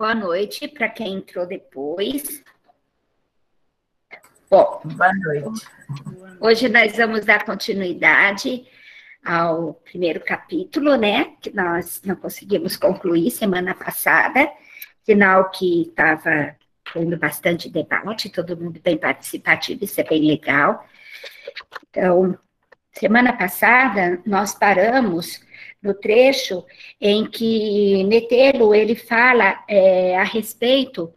Boa noite para quem entrou depois. Bom, boa noite. Hoje nós vamos dar continuidade ao primeiro capítulo, né? Que nós não conseguimos concluir semana passada, sinal que estava tendo bastante debate, todo mundo bem participativo, isso é bem legal. Então, semana passada nós paramos no trecho em que Metelo ele fala é, a respeito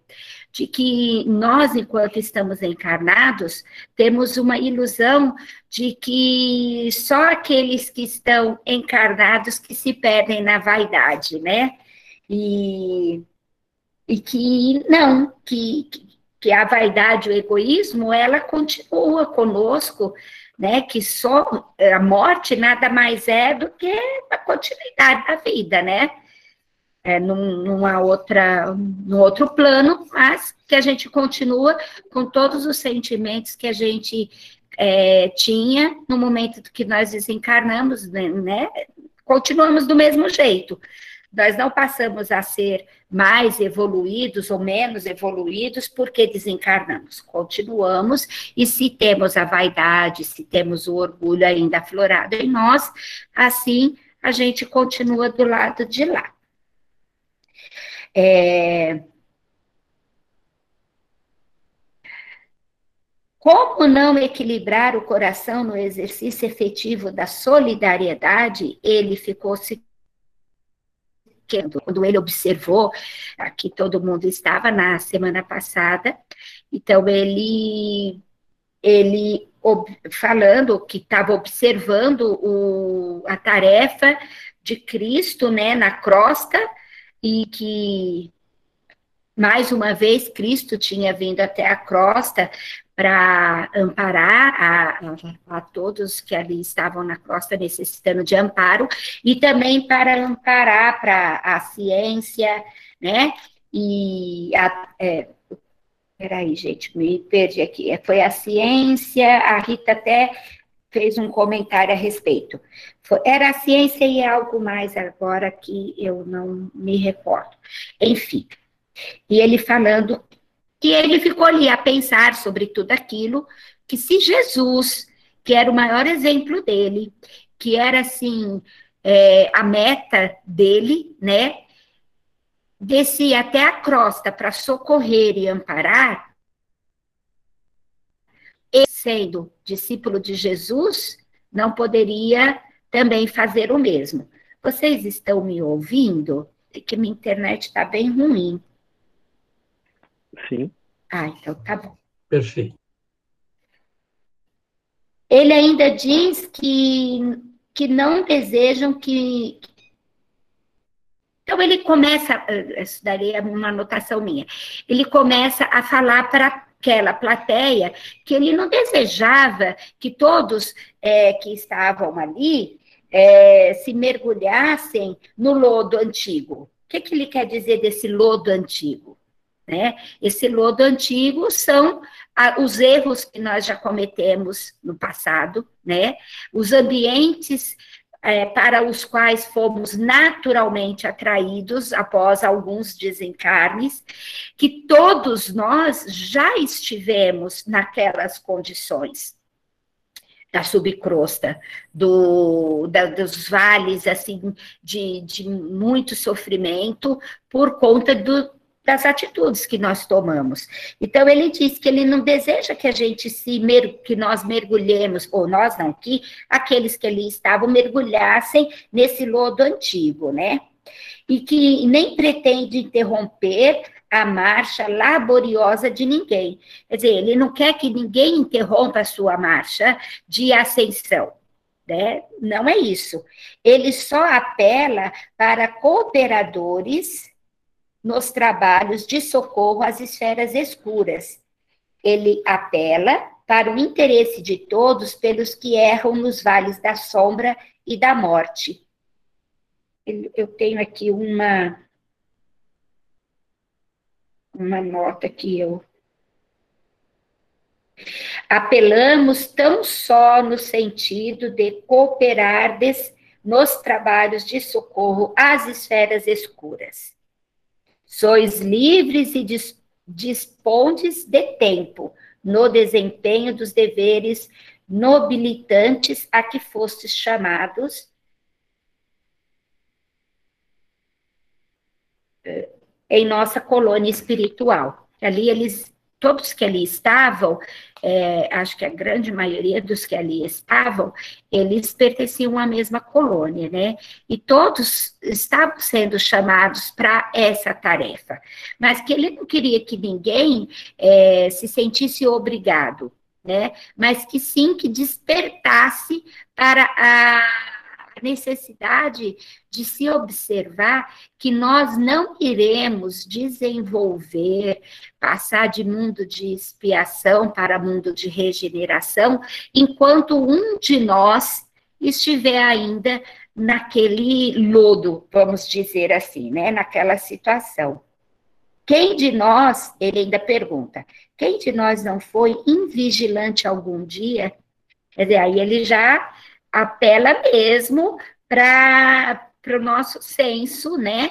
de que nós, enquanto estamos encarnados, temos uma ilusão de que só aqueles que estão encarnados que se perdem na vaidade, né? E, e que não, que, que a vaidade, o egoísmo, ela continua conosco, né? Que só a morte nada mais é do que a continuidade da vida, né? É, num, numa outra, num outro plano, mas que a gente continua com todos os sentimentos que a gente é, tinha no momento que nós desencarnamos, né, né? Continuamos do mesmo jeito. Nós não passamos a ser mais evoluídos ou menos evoluídos porque desencarnamos. Continuamos, e se temos a vaidade, se temos o orgulho ainda aflorado em nós, assim a gente continua do lado de lá. É... Como não equilibrar o coração no exercício efetivo da solidariedade? Ele ficou se quando ele observou, aqui todo mundo estava na semana passada, então ele, ele falando que estava observando o, a tarefa de Cristo, né, na crosta, e que mais uma vez Cristo tinha vindo até a crosta para amparar a, a, todos que ali estavam na costa necessitando de amparo, e também para amparar para a ciência, né? E a, é, peraí, gente, me perdi aqui. É, foi a ciência, a Rita até fez um comentário a respeito. Foi, era a ciência e algo mais agora que eu não me recordo. Enfim, e ele falando que ele ficou ali a pensar sobre tudo aquilo, que se Jesus, que era o maior exemplo dele, que era assim, é, a meta dele, né, descia até a crosta para socorrer e amparar, e sendo discípulo de Jesus, não poderia também fazer o mesmo. Vocês estão me ouvindo? É que minha internet está bem ruim. Sim. Ah, então tá bom. Perfeito. Ele ainda diz que, que não desejam que. Então ele começa, isso daria uma anotação minha, ele começa a falar para aquela plateia que ele não desejava que todos é, que estavam ali é, se mergulhassem no lodo antigo. O que, que ele quer dizer desse lodo antigo? Né? Esse lodo antigo são a, os erros que nós já cometemos no passado, né? os ambientes é, para os quais fomos naturalmente atraídos após alguns desencarnes, que todos nós já estivemos naquelas condições da subcrosta, do, da, dos vales assim de, de muito sofrimento por conta do, das atitudes que nós tomamos. Então ele diz que ele não deseja que a gente se que nós mergulhemos ou nós não que aqueles que ali estavam mergulhassem nesse lodo antigo, né? E que nem pretende interromper a marcha laboriosa de ninguém. Quer dizer, ele não quer que ninguém interrompa a sua marcha de ascensão. Né? Não é isso. Ele só apela para cooperadores nos trabalhos de socorro às esferas escuras. Ele apela para o interesse de todos pelos que erram nos vales da sombra e da morte. Eu tenho aqui uma uma nota que eu apelamos tão só no sentido de cooperar nos trabalhos de socorro às esferas escuras Sois livres e dispondes de tempo no desempenho dos deveres nobilitantes a que fostes chamados eh, em nossa colônia espiritual. Ali eles todos que ali estavam, é, acho que a grande maioria dos que ali estavam, eles pertenciam à mesma colônia, né? E todos estavam sendo chamados para essa tarefa, mas que ele não queria que ninguém é, se sentisse obrigado, né? Mas que sim que despertasse para a necessidade de se observar que nós não iremos desenvolver, passar de mundo de expiação para mundo de regeneração, enquanto um de nós estiver ainda naquele lodo, vamos dizer assim, né, naquela situação. Quem de nós, ele ainda pergunta, quem de nós não foi invigilante algum dia? Quer dizer, aí ele já apela mesmo para o nosso senso, né,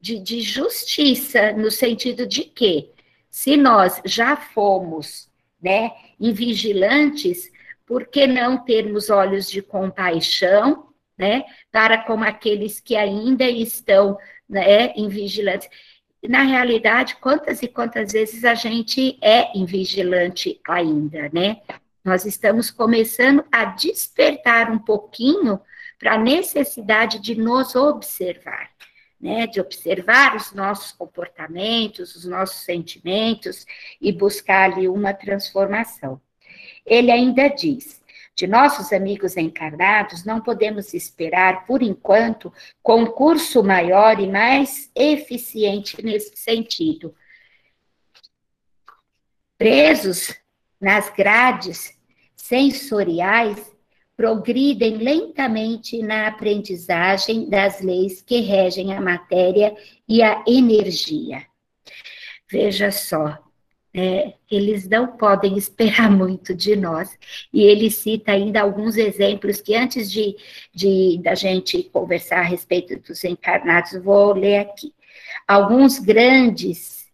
de, de justiça, no sentido de que, se nós já fomos, né, invigilantes, por que não termos olhos de compaixão, né, para com aqueles que ainda estão, né, invigilantes? Na realidade, quantas e quantas vezes a gente é invigilante ainda, né? Nós estamos começando a despertar um pouquinho para a necessidade de nos observar, né? De observar os nossos comportamentos, os nossos sentimentos e buscar ali uma transformação. Ele ainda diz: de nossos amigos encarnados, não podemos esperar, por enquanto, concurso maior e mais eficiente nesse sentido. Presos nas grades sensoriais progridem lentamente na aprendizagem das leis que regem a matéria e a energia. Veja só, é, eles não podem esperar muito de nós. E ele cita ainda alguns exemplos que antes de, de da gente conversar a respeito dos encarnados, vou ler aqui. Alguns grandes,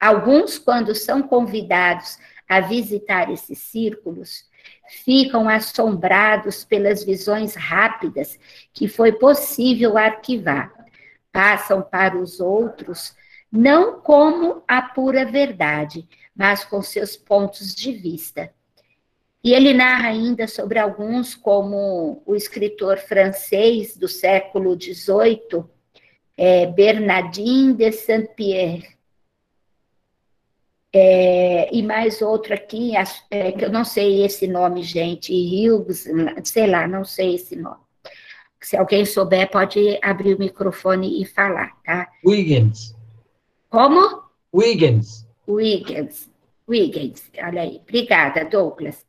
alguns quando são convidados a visitar esses círculos, ficam assombrados pelas visões rápidas que foi possível arquivar. Passam para os outros não como a pura verdade, mas com seus pontos de vista. E ele narra ainda sobre alguns, como o escritor francês do século XVIII, é, Bernardin de Saint-Pierre, é, e mais outro aqui, é, que eu não sei esse nome, gente, Hughes, sei lá, não sei esse nome. Se alguém souber, pode abrir o microfone e falar, tá? Wiggins. Como? Wiggins. Wiggins. Wiggins, olha aí. Obrigada, Douglas.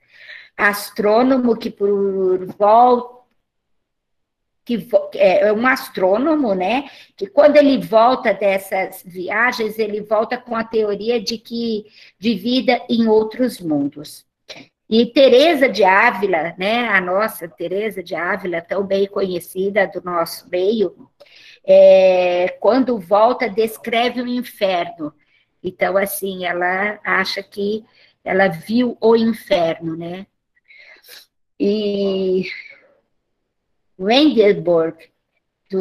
Astrônomo que por volta que é, é um astrônomo, né? Que quando ele volta dessas viagens, ele volta com a teoria de que de vida em outros mundos. E Teresa de Ávila, né? A nossa Teresa de Ávila, tão bem conhecida do nosso meio, é, quando volta descreve o inferno. Então, assim, ela acha que ela viu o inferno, né? E Wendelborg, do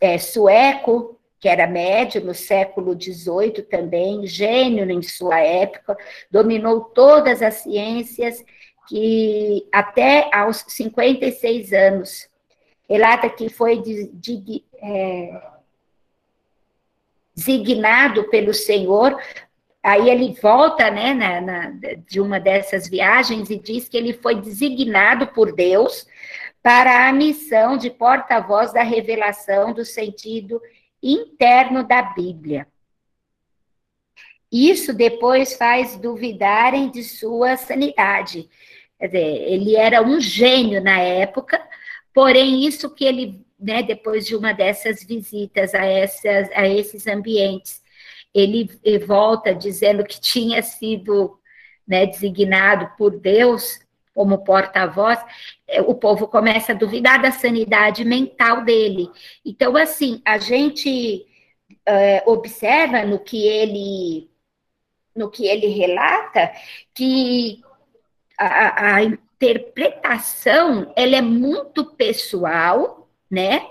é, sueco, que era médio no século XVIII também, gênio em sua época, dominou todas as ciências que até aos 56 anos, relata que foi de, de, é, designado pelo Senhor. Aí ele volta, né, na, na, de uma dessas viagens e diz que ele foi designado por Deus para a missão de porta-voz da revelação do sentido interno da Bíblia. Isso depois faz duvidarem de sua sanidade. Quer dizer, ele era um gênio na época, porém, isso que ele, né, depois de uma dessas visitas a, essas, a esses ambientes, ele volta dizendo que tinha sido né, designado por Deus como porta-voz, é, o povo começa a duvidar da sanidade mental dele. Então, assim, a gente é, observa no que ele no que ele relata que a, a interpretação ela é muito pessoal, né?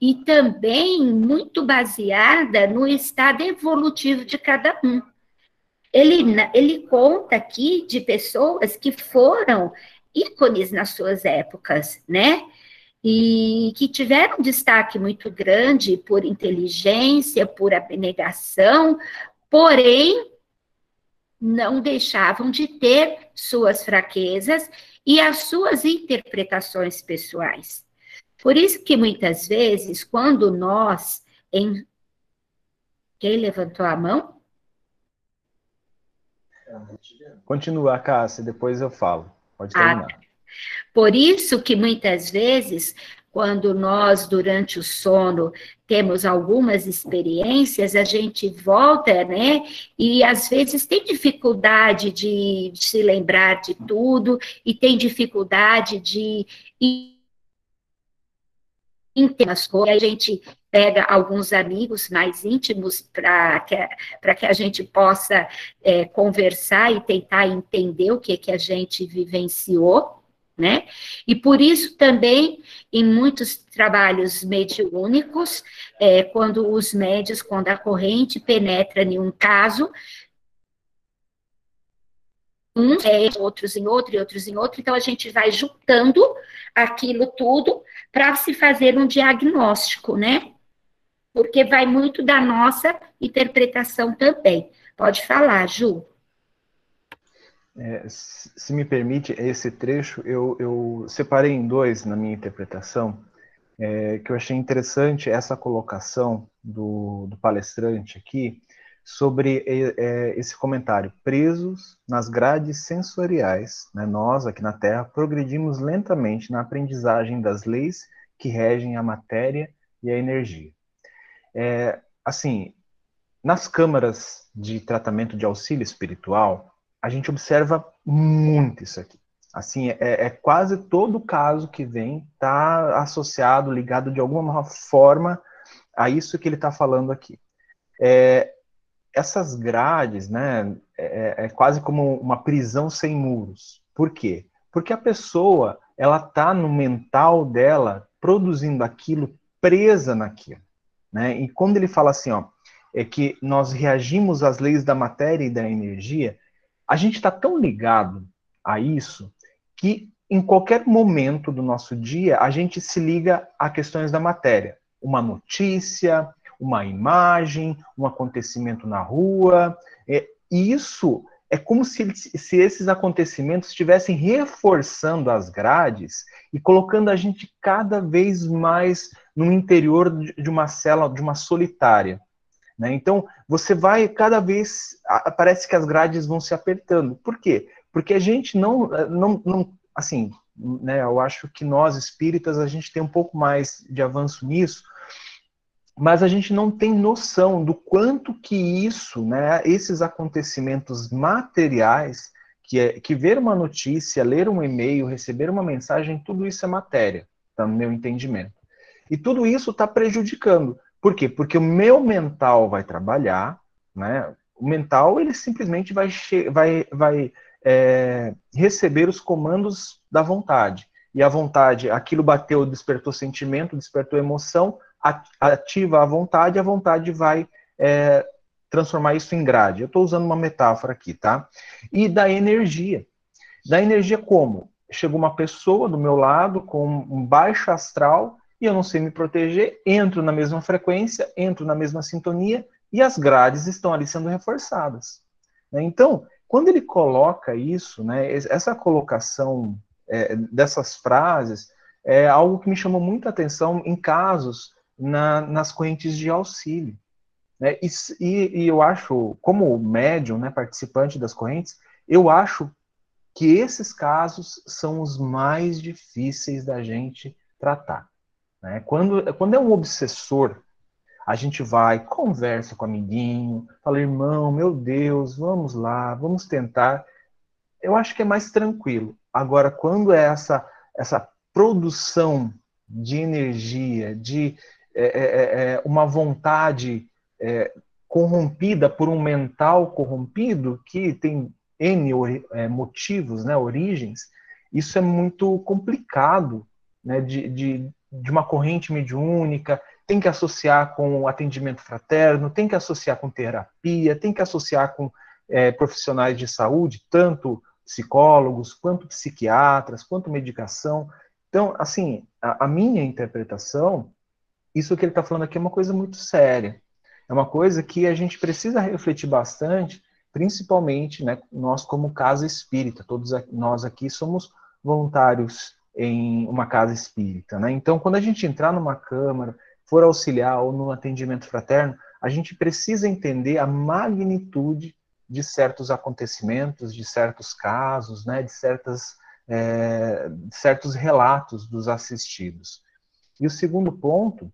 E também muito baseada no estado evolutivo de cada um. Ele, ele conta aqui de pessoas que foram ícones nas suas épocas, né? E que tiveram destaque muito grande por inteligência, por abnegação, porém não deixavam de ter suas fraquezas e as suas interpretações pessoais. Por isso que muitas vezes, quando nós em quem levantou a mão? Continua, Cássia, depois eu falo. Pode terminar. Ah, por isso que muitas vezes, quando nós, durante o sono, temos algumas experiências, a gente volta, né? E às vezes tem dificuldade de, de se lembrar de tudo, e tem dificuldade de entender as coisas. A gente pega alguns amigos mais íntimos para que, que a gente possa é, conversar e tentar entender o que, que a gente vivenciou, né? E por isso também, em muitos trabalhos mediúnicos, é, quando os médios, quando a corrente penetra em um caso, uns é, outros em outro, e outros em outro, então a gente vai juntando aquilo tudo para se fazer um diagnóstico, né? porque vai muito da nossa interpretação também. Pode falar, Ju. É, se me permite, esse trecho eu, eu, separei em dois na minha interpretação, é, que eu achei interessante essa colocação do, do palestrante aqui sobre é, esse comentário. Presos nas grades sensoriais, né, nós aqui na Terra progredimos lentamente na aprendizagem das leis que regem a matéria e a energia. É, assim, nas câmaras de tratamento de auxílio espiritual, a gente observa muito isso aqui. Assim, é, é quase todo caso que vem está associado, ligado de alguma forma a isso que ele está falando aqui. É, essas grades, né, é, é, quase como uma prisão sem muros. Por quê? Porque a pessoa, ela está no mental dela produzindo aquilo, presa naquilo. Né? E quando ele fala assim, ó, é que nós reagimos às leis da matéria e da energia, a gente está tão ligado a isso que em qualquer momento do nosso dia a gente se liga a questões da matéria. Uma notícia, uma imagem, um acontecimento na rua. É, isso é como se, se esses acontecimentos estivessem reforçando as grades e colocando a gente cada vez mais no interior de uma cela, de uma solitária. Né? Então, você vai cada vez, parece que as grades vão se apertando. Por quê? Porque a gente não, não, não assim, né, eu acho que nós espíritas, a gente tem um pouco mais de avanço nisso, mas a gente não tem noção do quanto que isso, né, esses acontecimentos materiais, que, é, que ver uma notícia, ler um e-mail, receber uma mensagem, tudo isso é matéria, tá, no meu entendimento. E tudo isso está prejudicando. Por quê? Porque o meu mental vai trabalhar, né? O mental ele simplesmente vai, vai, vai é, receber os comandos da vontade. E a vontade, aquilo bateu, despertou sentimento, despertou emoção, ativa a vontade, a vontade vai é, transformar isso em grade. Eu estou usando uma metáfora aqui, tá? E da energia. Da energia como? Chegou uma pessoa do meu lado com um baixo astral e eu não sei me proteger, entro na mesma frequência, entro na mesma sintonia e as grades estão ali sendo reforçadas. Né? Então, quando ele coloca isso, né, essa colocação é, dessas frases é algo que me chamou muita atenção em casos na, nas correntes de auxílio. Né? E, e, eu acho, como médium, né, participante das correntes, eu acho que esses casos são os mais difíceis da gente tratar. Né? Quando, quando é um obsessor, a gente vai, conversa com o amiguinho, fala, irmão, meu Deus, vamos lá, vamos tentar. Eu acho que é mais tranquilo. Agora, quando é essa, essa produção de energia, de é, é, é, é uma vontade é, corrompida por um mental corrompido que tem N motivos, né, origens, isso é muito complicado né, de, de, de uma corrente mediúnica, tem que associar com atendimento fraterno, tem que associar com terapia, tem que associar com é, profissionais de saúde, tanto psicólogos, quanto psiquiatras, quanto medicação. Então, assim, a, a minha interpretação, isso que ele está falando aqui é uma coisa muito séria. É uma coisa que a gente precisa refletir bastante, principalmente né, nós como casa espírita. Todos nós aqui somos voluntários em uma casa espírita. Né? Então, quando a gente entrar numa câmara, for auxiliar ou no atendimento fraterno, a gente precisa entender a magnitude de certos acontecimentos, de certos casos, né, de certas, é, certos relatos dos assistidos. E o segundo ponto,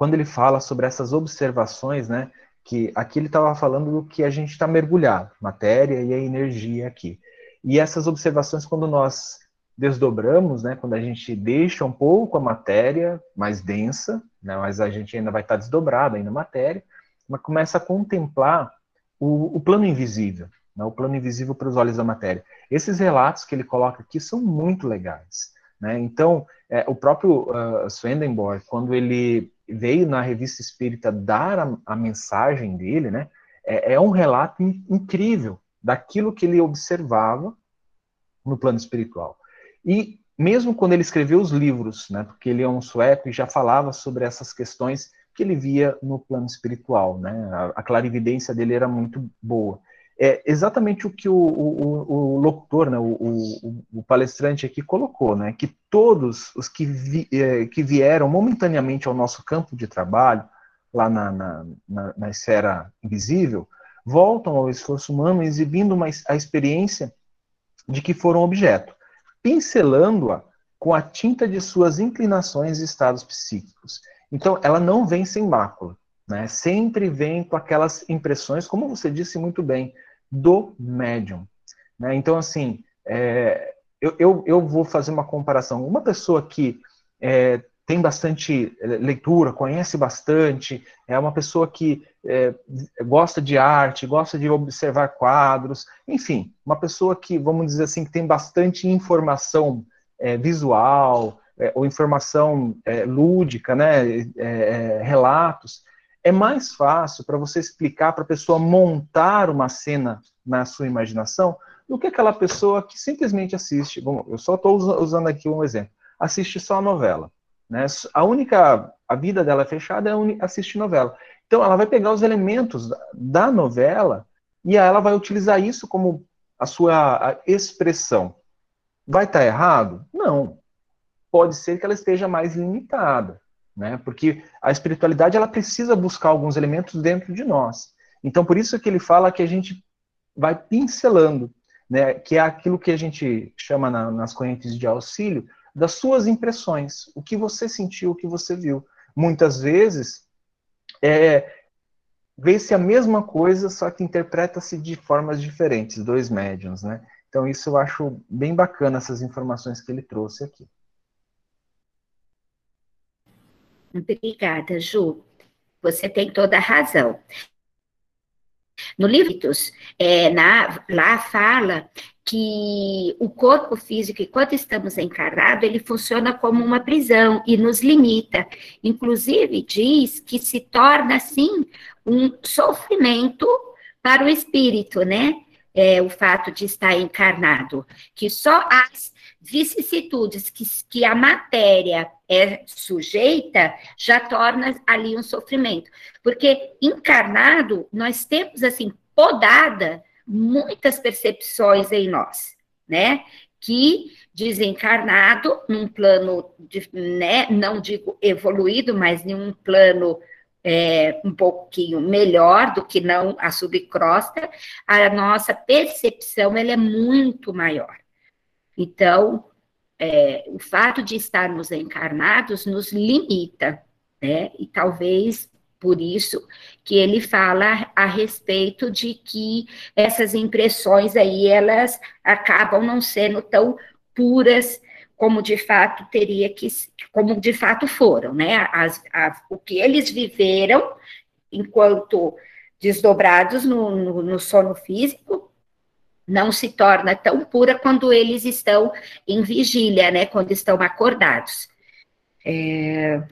quando ele fala sobre essas observações, né, que aqui ele estava falando do que a gente está mergulhado, matéria e a energia aqui. E essas observações, quando nós desdobramos, né, quando a gente deixa um pouco a matéria mais densa, né, mas a gente ainda vai estar desdobrado ainda a matéria, mas começa a contemplar o, o plano invisível, né, o plano invisível para os olhos da matéria. Esses relatos que ele coloca aqui são muito legais. Né? Então, é, o próprio uh, Swedenborg, quando ele veio na revista Espírita dar a, a mensagem dele, né, é, é um relato in, incrível daquilo que ele observava no plano espiritual. E mesmo quando ele escreveu os livros, né, porque ele é um sueco e já falava sobre essas questões que ele via no plano espiritual, né? A, a clarividência dele era muito boa. É exatamente o que o, o, o locutor, né, o, o, palestrante aqui colocou, né? Que todos os que, vi, é, que vieram momentaneamente ao nosso campo de trabalho, lá na, na, na, na esfera invisível, voltam ao esforço humano exibindo uma, a experiência de que foram objeto, pincelando-a com a tinta de suas inclinações e estados psíquicos. Então, ela não vem sem mácula, né? Sempre vem com aquelas impressões, como você disse muito bem, do médium. Né? Então, assim, é, eu, eu, eu, vou fazer uma comparação. Uma pessoa que é, tem bastante leitura, conhece bastante, é uma pessoa que é, gosta de arte, gosta de observar quadros, enfim, uma pessoa que, vamos dizer assim, que tem bastante informação é, visual, é, ou informação é, lúdica, né, é, é, relatos, é mais fácil para você explicar para a pessoa montar uma cena na sua imaginação do que aquela pessoa que simplesmente assiste. Bom, eu só estou usando aqui um exemplo. Assiste só a novela. Né? A única. A vida dela é fechada é assistir novela. Então, ela vai pegar os elementos da novela e ela vai utilizar isso como a sua expressão. Vai estar tá errado? Não pode ser que ela esteja mais limitada, né? Porque a espiritualidade ela precisa buscar alguns elementos dentro de nós. Então, por isso que ele fala que a gente vai pincelando, né? Que é aquilo que a gente chama na, nas correntes de auxílio das suas impressões, o que você sentiu, o que você viu. Muitas vezes é, vê-se a mesma coisa, só que interpreta-se de formas diferentes, dois médiums, né? Então, isso eu acho bem bacana, essas informações que ele trouxe aqui. Obrigada, Ju. Você tem toda a razão. No livro, é, na, lá fala que o corpo físico, enquanto estamos encarnados, ele funciona como uma prisão e nos limita. Inclusive, diz que se torna, assim, um sofrimento para o espírito, né? É, o fato de estar encarnado, que só as vicissitudes que, que a matéria é sujeita já torna ali um sofrimento. Porque encarnado, nós temos, assim, podada muitas percepções em nós, né? Que desencarnado, num plano, de, né, não digo evoluído, mas em um plano é, um pouquinho melhor do que não a subcrosta, a nossa percepção ela é muito maior. Então, é, o fato de estarmos encarnados nos limita, né? E talvez por isso que ele fala a respeito de que essas impressões aí, elas acabam não sendo tão puras como de fato teria que, como de fato foram, né? As, as, o que eles viveram enquanto desdobrados no, no, no sono físico, não se torna tão pura quando eles estão em vigília, né? Quando estão acordados. É...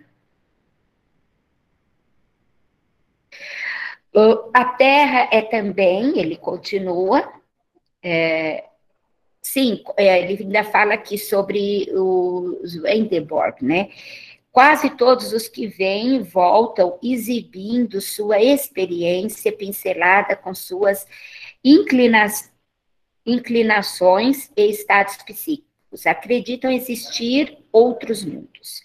A Terra é também, ele continua, é, sim, é, ele ainda fala aqui sobre os Endeborg, né? Quase todos os que vêm voltam exibindo sua experiência pincelada com suas inclina inclinações e estados psíquicos. Acreditam existir outros mundos.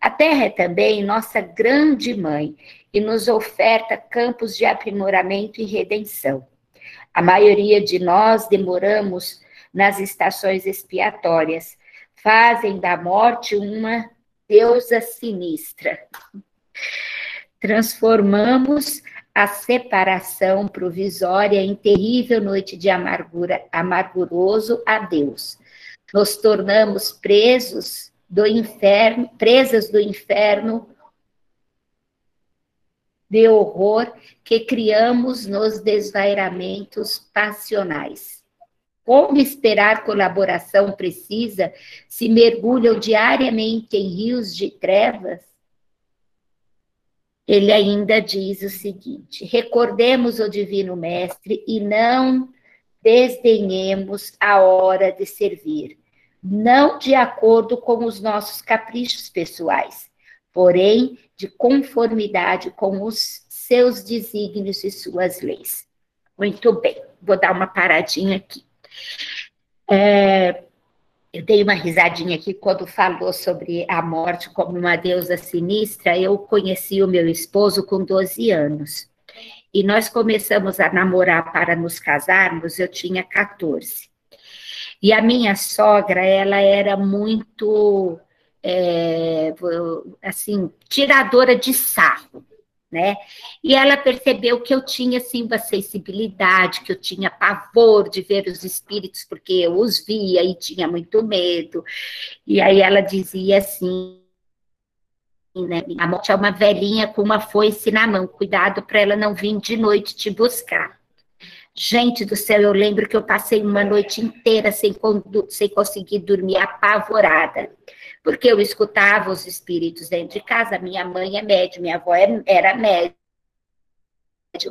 A Terra é também nossa grande mãe e nos oferta campos de aprimoramento e redenção. A maioria de nós demoramos nas estações expiatórias, fazem da morte uma deusa sinistra. Transformamos a separação provisória em terrível noite de amargura, amarguroso a Deus. Nos tornamos presos do inferno, presas do inferno de horror que criamos nos desvairamentos passionais. Como esperar colaboração precisa se mergulham diariamente em rios de trevas? Ele ainda diz o seguinte: recordemos o Divino Mestre e não desdenhemos a hora de servir, não de acordo com os nossos caprichos pessoais, porém de conformidade com os seus desígnios e suas leis. Muito bem, vou dar uma paradinha aqui. É, eu dei uma risadinha aqui quando falou sobre a morte como uma deusa sinistra. Eu conheci o meu esposo com 12 anos. E nós começamos a namorar para nos casarmos, eu tinha 14. E a minha sogra, ela era muito, é, assim, tiradora de sarro né? E ela percebeu que eu tinha, assim, uma sensibilidade, que eu tinha pavor de ver os espíritos, porque eu os via e tinha muito medo. E aí ela dizia assim, né? A morte é uma velhinha com uma foice na mão, cuidado para ela não vir de noite te buscar. Gente do céu, eu lembro que eu passei uma noite inteira sem, sem conseguir dormir, apavorada porque eu escutava os espíritos dentro de casa. Minha mãe é médium, minha avó é, era médium.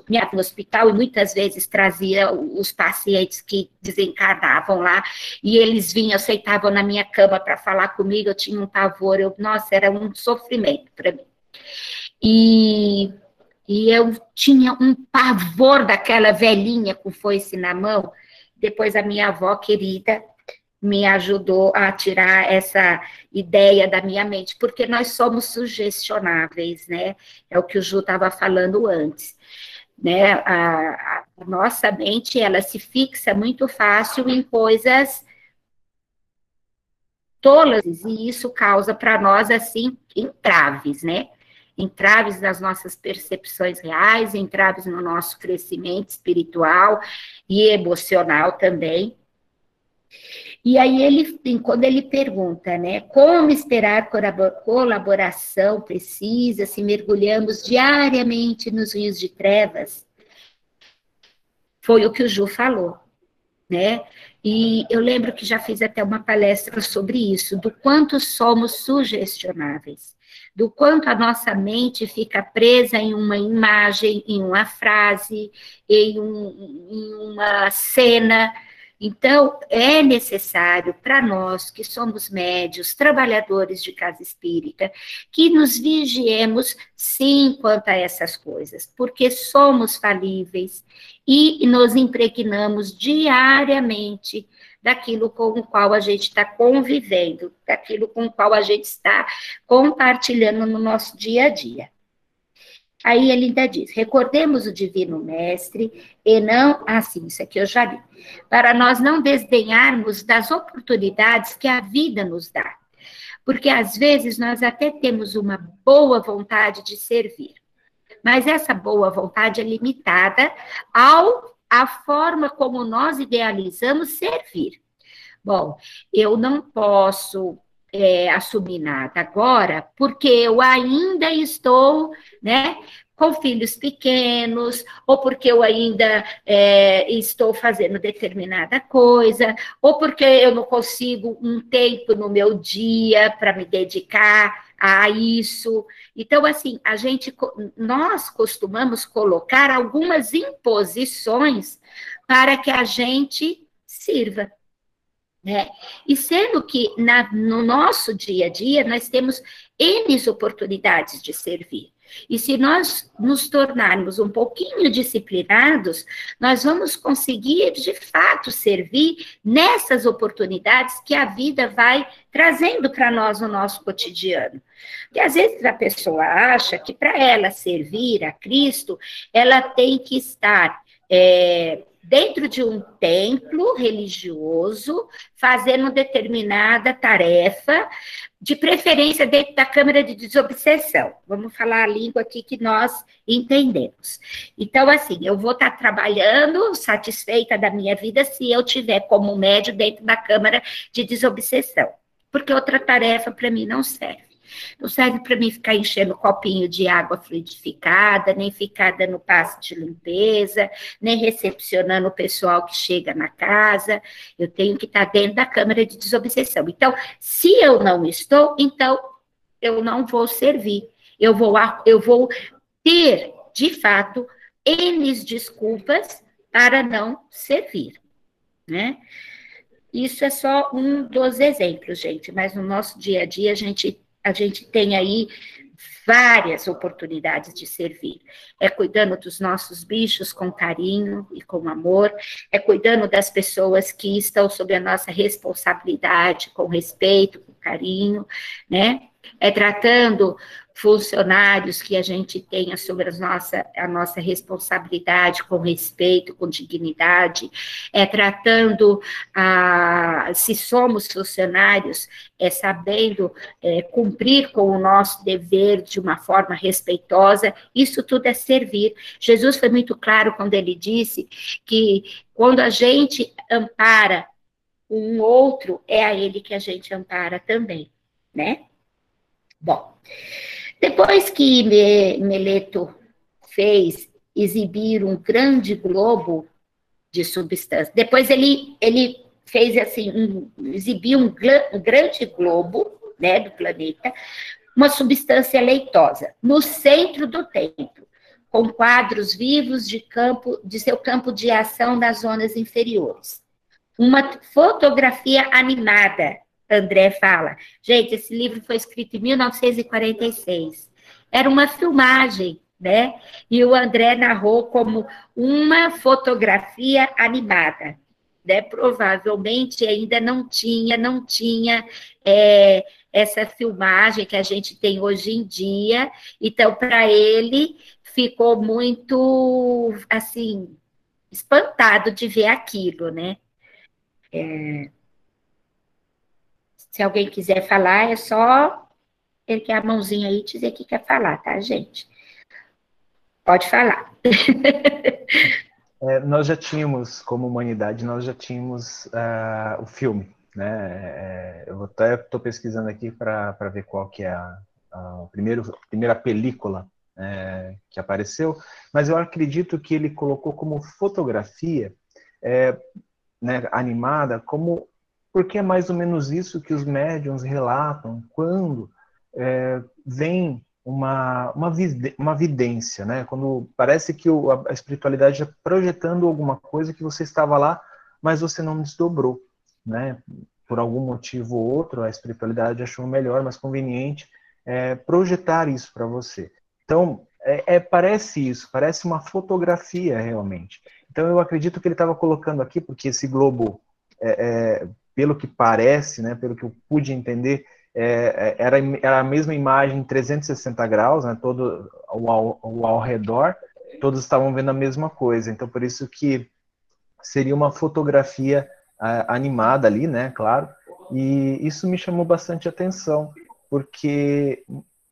Minha no hospital e muitas vezes trazia os pacientes que desencarnavam lá e eles vinham, aceitavam na minha cama para falar comigo. Eu tinha um pavor, eu, nossa, era um sofrimento para mim. E, e eu tinha um pavor daquela velhinha com foice na mão. Depois a minha avó querida me ajudou a tirar essa ideia da minha mente, porque nós somos sugestionáveis, né? É o que o Ju estava falando antes. Né? A, a, nossa mente, ela se fixa muito fácil em coisas tolas, e isso causa para nós, assim, entraves, né? Entraves nas nossas percepções reais, entraves no nosso crescimento espiritual e emocional também. E aí ele, quando ele pergunta, né, como esperar colaboração precisa se mergulhamos diariamente nos rios de trevas? Foi o que o Ju falou, né? E eu lembro que já fiz até uma palestra sobre isso, do quanto somos sugestionáveis, do quanto a nossa mente fica presa em uma imagem, em uma frase, em, um, em uma cena, então, é necessário para nós, que somos médios, trabalhadores de casa espírita, que nos vigiemos sim quanto a essas coisas, porque somos falíveis e nos impregnamos diariamente daquilo com o qual a gente está convivendo, daquilo com o qual a gente está compartilhando no nosso dia a dia. Aí ele ainda diz: recordemos o Divino Mestre e não. Ah, sim, isso aqui eu já li. Para nós não desdenharmos das oportunidades que a vida nos dá. Porque às vezes nós até temos uma boa vontade de servir, mas essa boa vontade é limitada ao a forma como nós idealizamos servir. Bom, eu não posso é, assumir nada agora, porque eu ainda estou, né, com filhos pequenos, ou porque eu ainda é, estou fazendo determinada coisa, ou porque eu não consigo um tempo no meu dia para me dedicar a isso. Então, assim, a gente, nós costumamos colocar algumas imposições para que a gente sirva. Né? E sendo que na, no nosso dia a dia nós temos N oportunidades de servir. E se nós nos tornarmos um pouquinho disciplinados, nós vamos conseguir, de fato, servir nessas oportunidades que a vida vai trazendo para nós no nosso cotidiano. E às vezes a pessoa acha que para ela servir a Cristo, ela tem que estar é, dentro de um templo religioso, fazendo determinada tarefa, de preferência dentro da Câmara de Desobsessão. Vamos falar a língua aqui que nós entendemos. Então, assim, eu vou estar trabalhando satisfeita da minha vida se eu tiver como médio dentro da Câmara de Desobsessão, porque outra tarefa para mim não serve. Não serve para mim ficar enchendo copinho de água fluidificada, nem ficar dando passe de limpeza, nem recepcionando o pessoal que chega na casa. Eu tenho que estar dentro da câmara de desobsessão. Então, se eu não estou, então eu não vou servir. Eu vou, eu vou ter, de fato, N desculpas para não servir, né? Isso é só um dos exemplos, gente, mas no nosso dia a dia a gente a gente tem aí várias oportunidades de servir. É cuidando dos nossos bichos com carinho e com amor, é cuidando das pessoas que estão sob a nossa responsabilidade, com respeito, com carinho, né? É tratando funcionários que a gente tenha sobre a nossa, a nossa responsabilidade com respeito, com dignidade, é tratando, a, se somos funcionários, é sabendo é, cumprir com o nosso dever de uma forma respeitosa, isso tudo é servir. Jesus foi muito claro quando ele disse que quando a gente ampara um outro, é a ele que a gente ampara também, né? Bom, depois que Meleto fez exibir um grande globo de substância, depois ele, ele fez assim, um, exibiu um, um grande globo né, do planeta, uma substância leitosa, no centro do templo, com quadros vivos de campo, de seu campo de ação nas zonas inferiores. Uma fotografia animada André fala. Gente, esse livro foi escrito em 1946. Era uma filmagem, né? E o André narrou como uma fotografia animada. Né? Provavelmente ainda não tinha, não tinha é, essa filmagem que a gente tem hoje em dia. Então, para ele, ficou muito, assim, espantado de ver aquilo, né? É, se alguém quiser falar, é só erguer a mãozinha aí e dizer que quer falar, tá, gente? Pode falar. É, nós já tínhamos, como humanidade, nós já tínhamos uh, o filme, né? É, eu até estou pesquisando aqui para ver qual que é a, a primeiro, primeira película é, que apareceu, mas eu acredito que ele colocou como fotografia é, né, animada como porque é mais ou menos isso que os médiums relatam quando é, vem uma, uma, uma vidência, né? Quando parece que o, a espiritualidade está projetando alguma coisa que você estava lá, mas você não desdobrou, né? Por algum motivo ou outro, a espiritualidade achou melhor, mais conveniente é, projetar isso para você. Então, é, é, parece isso, parece uma fotografia realmente. Então, eu acredito que ele estava colocando aqui, porque esse globo é, é pelo que parece, né, pelo que eu pude entender, é, é era, era a mesma imagem 360 graus, né, todo o ao, o ao redor, todos estavam vendo a mesma coisa. Então, por isso que seria uma fotografia uh, animada ali, né, claro, e isso me chamou bastante atenção, porque,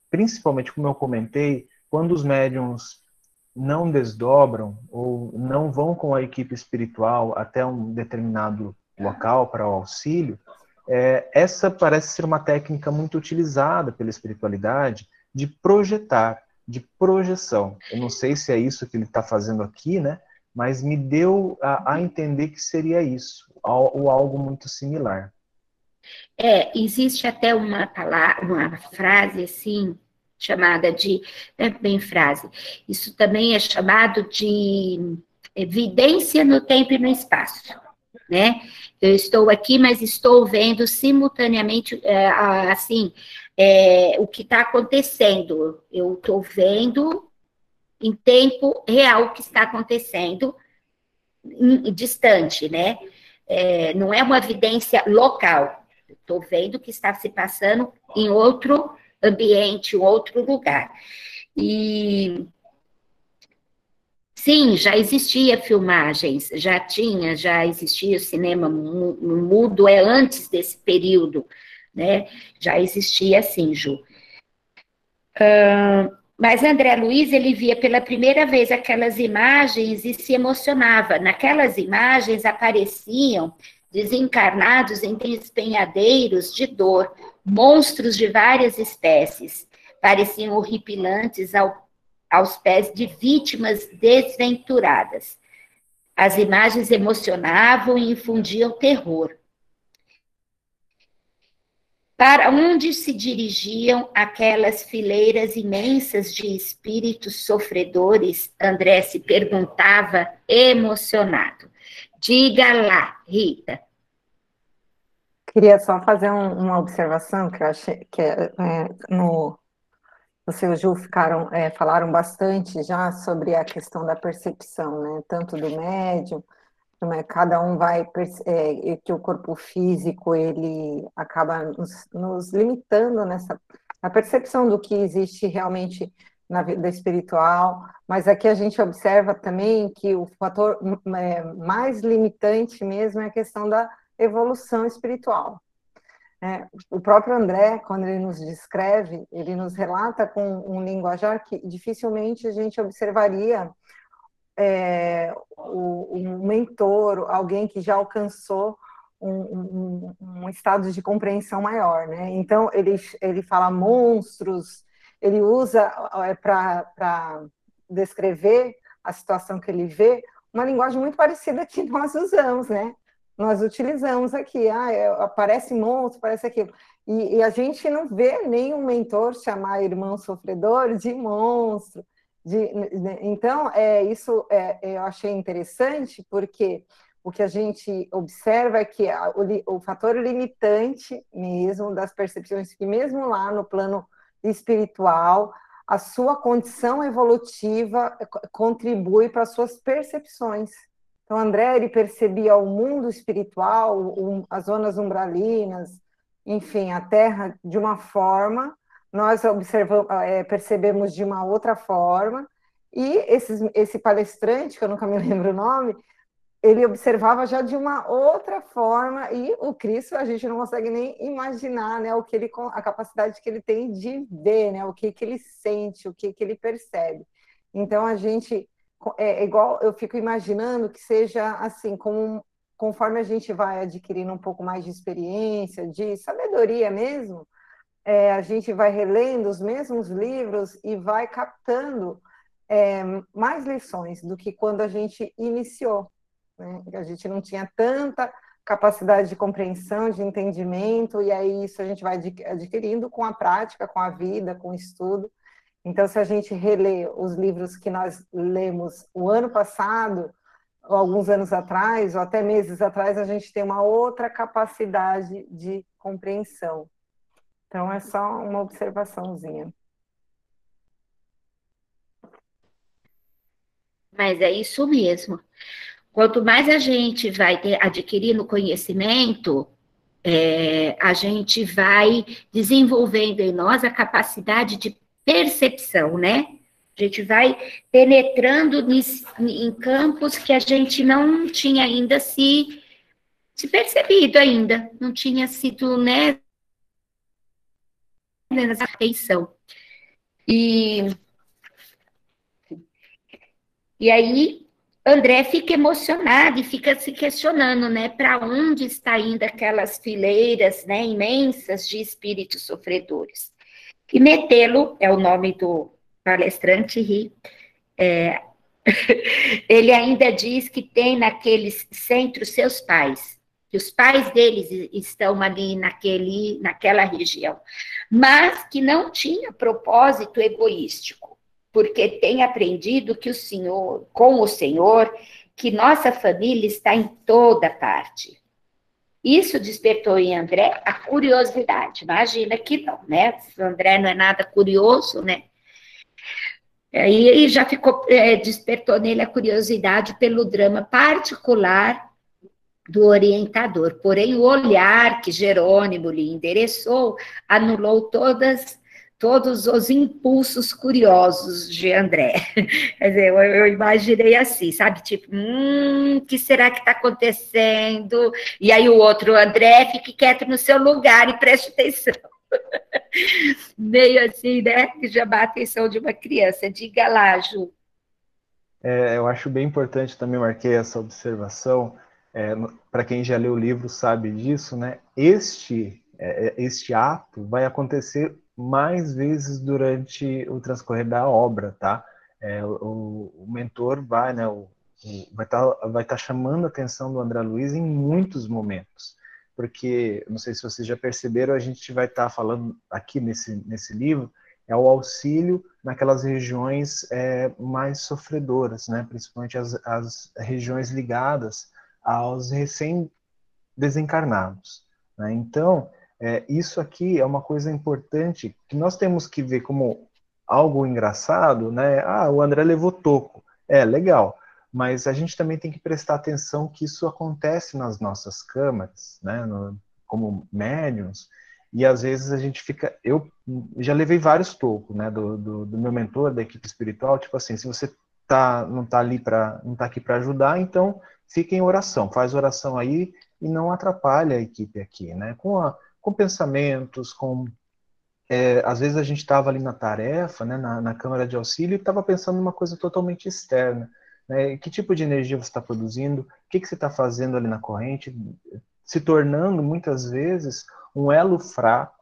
principalmente, como eu comentei, quando os médiums não desdobram ou não vão com a equipe espiritual até um determinado local para o auxílio, é, essa parece ser uma técnica muito utilizada pela espiritualidade de projetar. de projeção. Eu não sei se é isso que ele está fazendo aqui, né? Mas me deu a, a entender que seria isso, ou algo muito similar. É, existe até uma palavra, uma frase assim, chamada de, não é bem frase, isso também é chamado de evidência no tempo e no espaço, né? Eu estou aqui, mas estou vendo simultaneamente, é, assim, é, o que está acontecendo. Eu estou vendo em tempo real o que está acontecendo, em, distante, né? É, não é uma evidência local. Estou vendo o que está se passando em outro ambiente, outro lugar. E sim, já existia filmagens, já tinha, já existia o cinema mudo, é antes desse período, né? Já existia assim, Ju. Uh, mas André Luiz, ele via pela primeira vez aquelas imagens e se emocionava. Naquelas imagens apareciam desencarnados em despenhadeiros de dor, monstros de várias espécies, pareciam horripilantes ao, aos pés de vítimas desventuradas. As imagens emocionavam e infundiam terror. Para onde se dirigiam aquelas fileiras imensas de espíritos sofredores? André se perguntava emocionado. Diga lá, Rita. Queria só fazer um, uma observação que eu achei que é, é, no você e o Ju ficaram, é, falaram bastante já sobre a questão da percepção, né? Tanto do médium, é, cada um vai é, que o corpo físico ele acaba nos, nos limitando nessa na percepção do que existe realmente na vida espiritual, mas aqui a gente observa também que o fator é, mais limitante mesmo é a questão da evolução espiritual. É, o próprio André, quando ele nos descreve, ele nos relata com um linguajar que dificilmente a gente observaria é, o, um mentor, alguém que já alcançou um, um, um, estado de compreensão maior, né? Então ele ele fala monstros, ele usa é, para descrever a situação que ele vê uma linguagem muito parecida que nós usamos, né? Nós utilizamos aqui, ah, é, aparece monstro, parece aquilo. E, e, a gente não vê nenhum mentor chamar irmão sofredor de monstro. De, de, então, é, isso é, eu achei interessante, porque o que a gente observa é que a, o, o fator limitante mesmo das percepções, que mesmo lá no plano espiritual, a sua condição evolutiva eh, contribui para as suas percepções. Então, André, ele percebia o mundo espiritual, as zonas umbralinas, enfim, a Terra de uma forma, nós observamos, é, percebemos de uma outra forma, e esses, esse palestrante, que eu nunca me lembro o nome, ele observava já de uma outra forma e o Cristo a gente não consegue nem imaginar, né, o que ele a capacidade que ele tem de ver, né, o que que ele sente, o que que ele percebe. Então a gente é, é igual eu fico imaginando que seja assim, conforme a gente vai adquirindo um pouco mais de experiência, de sabedoria mesmo, é, a gente vai relendo os mesmos livros e vai captando é, mais lições do que quando a gente iniciou né? A gente não tinha tanta capacidade de compreensão, de entendimento, e aí isso a gente vai adquirindo com a prática, com a vida, com o estudo. Então, se a gente relê os livros que nós lemos o ano passado, ou alguns anos atrás, ou até meses atrás, a gente tem uma outra capacidade de compreensão. Então, é só uma observaçãozinha. Mas é isso mesmo. Quanto mais a gente vai adquirindo conhecimento, é, a gente vai desenvolvendo em nós a capacidade de percepção, né? A gente vai penetrando em campos que a gente não tinha ainda se, se percebido ainda, não tinha sido, né, nessa atenção. E, e aí, André fica emocionado e fica se questionando, né, para onde está indo aquelas fileiras, né, imensas de espíritos sofredores. E Metelo é o nome do palestrante ri. É, ele ainda diz que tem naqueles centros seus pais, que os pais deles estão ali naquele, naquela região, mas que não tinha propósito egoístico, porque tem aprendido que o Senhor, com o Senhor, que nossa família está em toda parte. Isso despertou em André a curiosidade. Imagina que não, né? O André não é nada curioso, né? E já ficou, é, despertou nele a curiosidade pelo drama particular do orientador. Porém, o olhar que Jerônimo lhe endereçou anulou todas todos os impulsos curiosos de André. Eu, eu imaginei assim, sabe? Tipo, hum, o que será que está acontecendo? E aí o outro, André, fique quieto no seu lugar e preste atenção. Meio assim, né? Que chama a atenção de uma criança. Diga lá, Ju. É, eu acho bem importante também, marquei essa observação. É, Para quem já leu o livro sabe disso, né? Este, é, é, este ato vai acontecer mais vezes durante o transcorrer da obra, tá? É, o, o, mentor vai, né? O, o, vai estar tá, vai tá chamando a atenção do André Luiz em muitos momentos porque não sei se vocês já perceberam, a gente vai estar tá falando aqui nesse, nesse livro, é o auxílio naquelas regiões é, mais sofredoras, né? principalmente as, as regiões ligadas aos recém-desencarnados. Né? Então, é, isso aqui é uma coisa importante que nós temos que ver como algo engraçado, né? Ah, o André levou toco. É, legal. Mas a gente também tem que prestar atenção que isso acontece nas nossas câmaras, né, no, como médiums, e às vezes a gente fica, eu já levei vários tocos, né, do, do, do, meu mentor, da equipe espiritual, tipo assim, se você tá, não tá ali para, não tá aqui para ajudar, então fica em oração, faz oração aí e não atrapalha a equipe aqui, né, com, a, com pensamentos, com é, às vezes a gente estava ali na tarefa, né, na, na câmara de auxílio e estava pensando numa coisa totalmente externa. Né? Que tipo de energia você está produzindo? O que, que você está fazendo ali na corrente? Se tornando, muitas vezes, um elo fraco.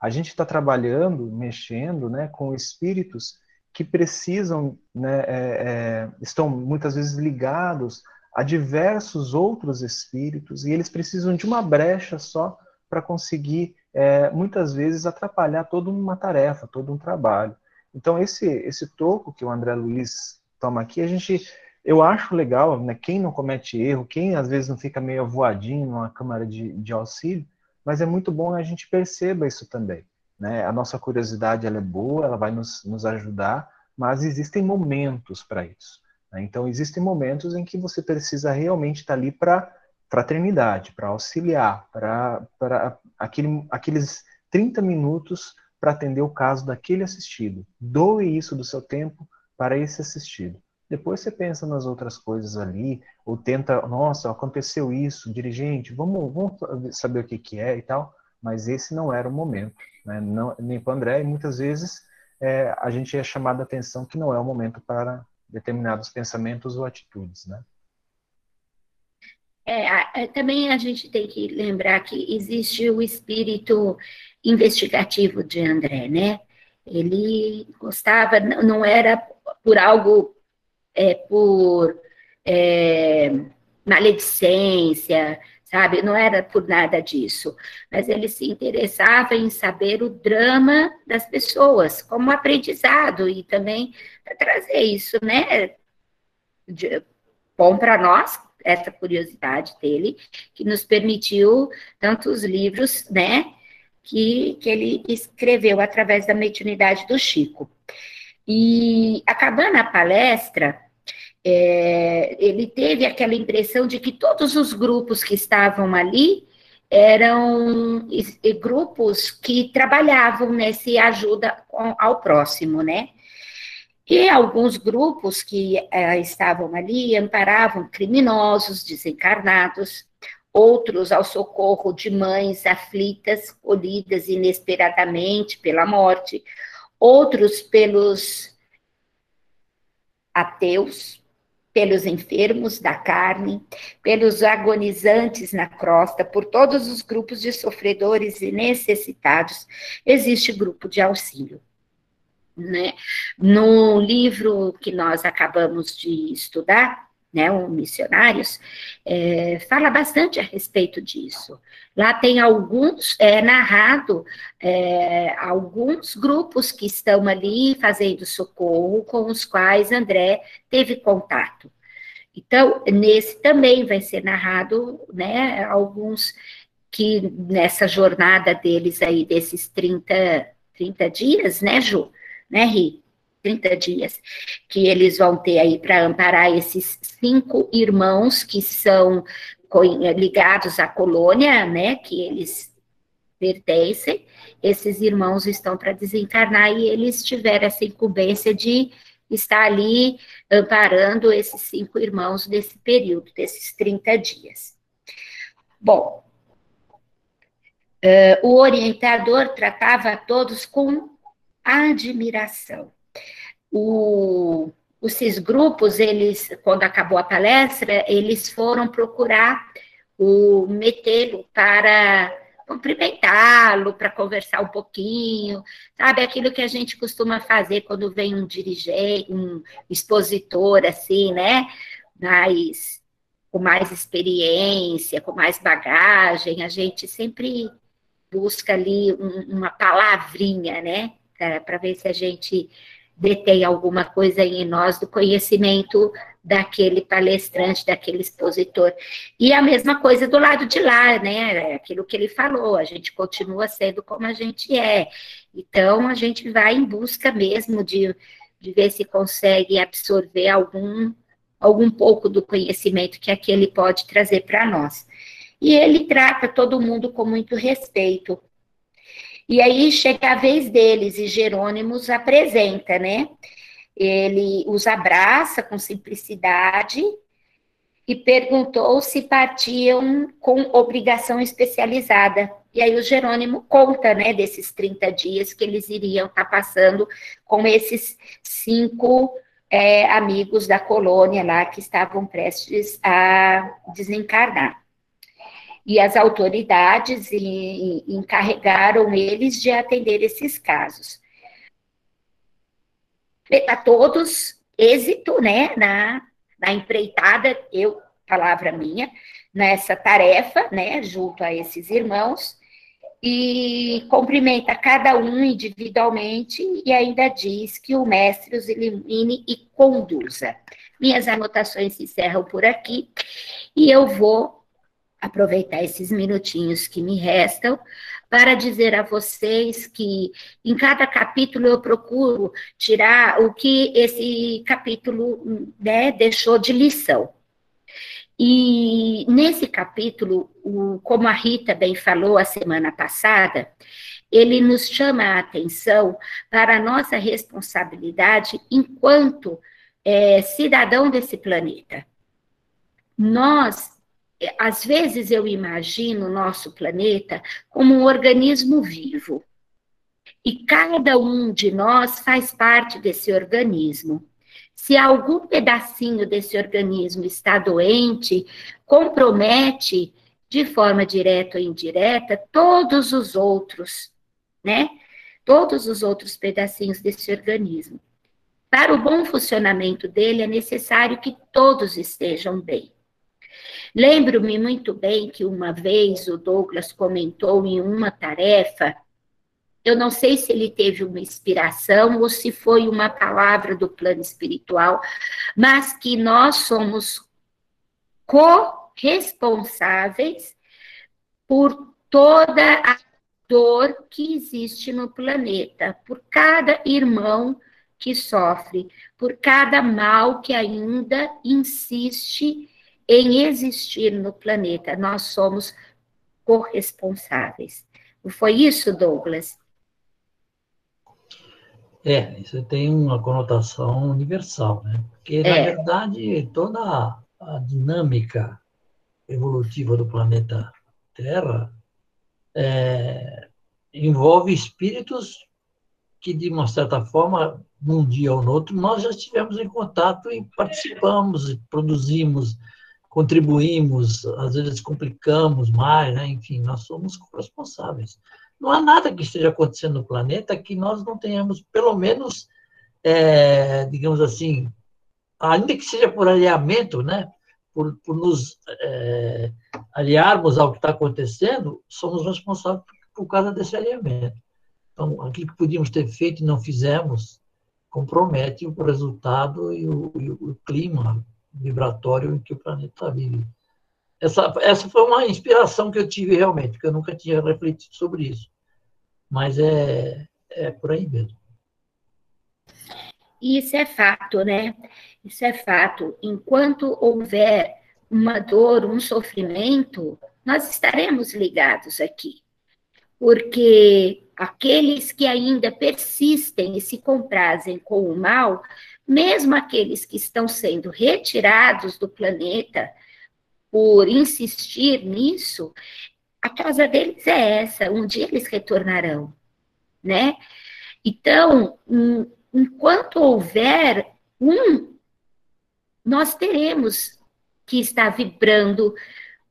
A gente está trabalhando, mexendo né, com espíritos que precisam, né, é, é, estão muitas vezes ligados a diversos outros espíritos e eles precisam de uma brecha só para conseguir, é, muitas vezes, atrapalhar toda uma tarefa, todo um trabalho. Então, esse, esse toco que o André Luiz toma aqui, a gente, eu acho legal, né, quem não comete erro, quem às vezes não fica meio avoadinho numa câmara de, de auxílio, mas é muito bom a gente perceba isso também. Né? A nossa curiosidade ela é boa, ela vai nos, nos ajudar, mas existem momentos para isso. Né? Então, existem momentos em que você precisa realmente estar ali para fraternidade, para auxiliar, para aquele, aqueles 30 minutos para atender o caso daquele assistido. Doe isso do seu tempo para esse assistido. Depois você pensa nas outras coisas ali, ou tenta, nossa, aconteceu isso, dirigente, vamos, vamos saber o que, que é e tal, mas esse não era o momento, né? não, nem para o André, e muitas vezes é, a gente é chamado a atenção que não é o momento para determinados pensamentos ou atitudes, né? É, também a gente tem que lembrar que existe o espírito investigativo de André, né? Ele gostava, não era por algo, é, por é, maledicência, sabe? Não era por nada disso. Mas ele se interessava em saber o drama das pessoas, como aprendizado, e também para trazer isso, né? De, bom para nós, essa curiosidade dele, que nos permitiu tantos livros, né? Que, que ele escreveu através da mediunidade do Chico. E acabando a palestra, é, ele teve aquela impressão de que todos os grupos que estavam ali eram grupos que trabalhavam nesse ajuda ao próximo, né? E alguns grupos que é, estavam ali amparavam criminosos desencarnados, outros ao socorro de mães aflitas, colhidas inesperadamente pela morte, outros pelos ateus, pelos enfermos da carne, pelos agonizantes na crosta, por todos os grupos de sofredores e necessitados, existe grupo de auxílio. Né? No livro que nós acabamos de estudar, né, o Missionários, é, fala bastante a respeito disso. Lá tem alguns, é narrado, é, alguns grupos que estão ali fazendo socorro, com os quais André teve contato. Então, nesse também vai ser narrado, né, alguns que nessa jornada deles aí, desses 30, 30 dias, né, Ju? Né, Ri? 30 dias, que eles vão ter aí para amparar esses cinco irmãos que são ligados à colônia, né, que eles pertencem, esses irmãos estão para desencarnar e eles tiveram essa incumbência de estar ali amparando esses cinco irmãos desse período, desses 30 dias. Bom, uh, o orientador tratava a todos com admiração. O, esses grupos, eles, quando acabou a palestra, eles foram procurar o metê-lo para cumprimentá-lo, para conversar um pouquinho, sabe, aquilo que a gente costuma fazer quando vem um dirigente, um expositor, assim, né, mais, com mais experiência, com mais bagagem, a gente sempre busca ali um, uma palavrinha, né, para ver se a gente detém alguma coisa em nós do conhecimento daquele palestrante, daquele expositor. E a mesma coisa do lado de lá, né? Aquilo que ele falou, a gente continua sendo como a gente é. Então, a gente vai em busca mesmo de, de ver se consegue absorver algum, algum pouco do conhecimento que aquele pode trazer para nós. E ele trata todo mundo com muito respeito. E aí chega a vez deles e Jerônimo os apresenta, né? Ele os abraça com simplicidade e perguntou se partiam com obrigação especializada. E aí o Jerônimo conta, né, desses 30 dias que eles iriam estar tá passando com esses cinco é, amigos da colônia lá que estavam prestes a desencarnar e as autoridades encarregaram eles de atender esses casos. A todos, êxito, né, na, na empreitada, eu, palavra minha, nessa tarefa, né, junto a esses irmãos, e cumprimenta cada um individualmente e ainda diz que o mestre os ilumine e conduza. Minhas anotações se encerram por aqui e eu vou aproveitar esses minutinhos que me restam para dizer a vocês que em cada capítulo eu procuro tirar o que esse capítulo né, deixou de lição. E nesse capítulo, o, como a Rita bem falou a semana passada, ele nos chama a atenção para a nossa responsabilidade enquanto é, cidadão desse planeta. Nós às vezes eu imagino o nosso planeta como um organismo vivo. E cada um de nós faz parte desse organismo. Se algum pedacinho desse organismo está doente, compromete de forma direta ou indireta todos os outros, né? Todos os outros pedacinhos desse organismo. Para o bom funcionamento dele, é necessário que todos estejam bem. Lembro-me muito bem que uma vez o Douglas comentou em uma tarefa, eu não sei se ele teve uma inspiração ou se foi uma palavra do plano espiritual, mas que nós somos corresponsáveis por toda a dor que existe no planeta, por cada irmão que sofre, por cada mal que ainda insiste em existir no planeta. Nós somos corresponsáveis. Não foi isso, Douglas? É, isso tem uma conotação universal, né? Porque, na é. verdade, toda a dinâmica evolutiva do planeta Terra é, envolve espíritos que, de uma certa forma, num dia ou no outro, nós já estivemos em contato e participamos, produzimos contribuímos, às vezes complicamos mais, né? enfim, nós somos responsáveis. não há nada que esteja acontecendo no planeta que nós não tenhamos, pelo menos, é, digamos assim, ainda que seja por alinhamento, né? Por, por nos é, aliarmos ao que está acontecendo, somos responsáveis por, por causa desse alinhamento. Então, aquilo que podíamos ter feito e não fizemos compromete o resultado e o, e o clima vibratório em que o planeta vive. Essa, essa foi uma inspiração que eu tive realmente, porque eu nunca tinha refletido sobre isso. Mas é, é por aí mesmo. Isso é fato, né? Isso é fato. Enquanto houver uma dor, um sofrimento, nós estaremos ligados aqui. Porque aqueles que ainda persistem e se comprazem com o mal, mesmo aqueles que estão sendo retirados do planeta por insistir nisso, a casa deles é essa, um dia eles retornarão, né? Então, enquanto houver um, nós teremos que estar vibrando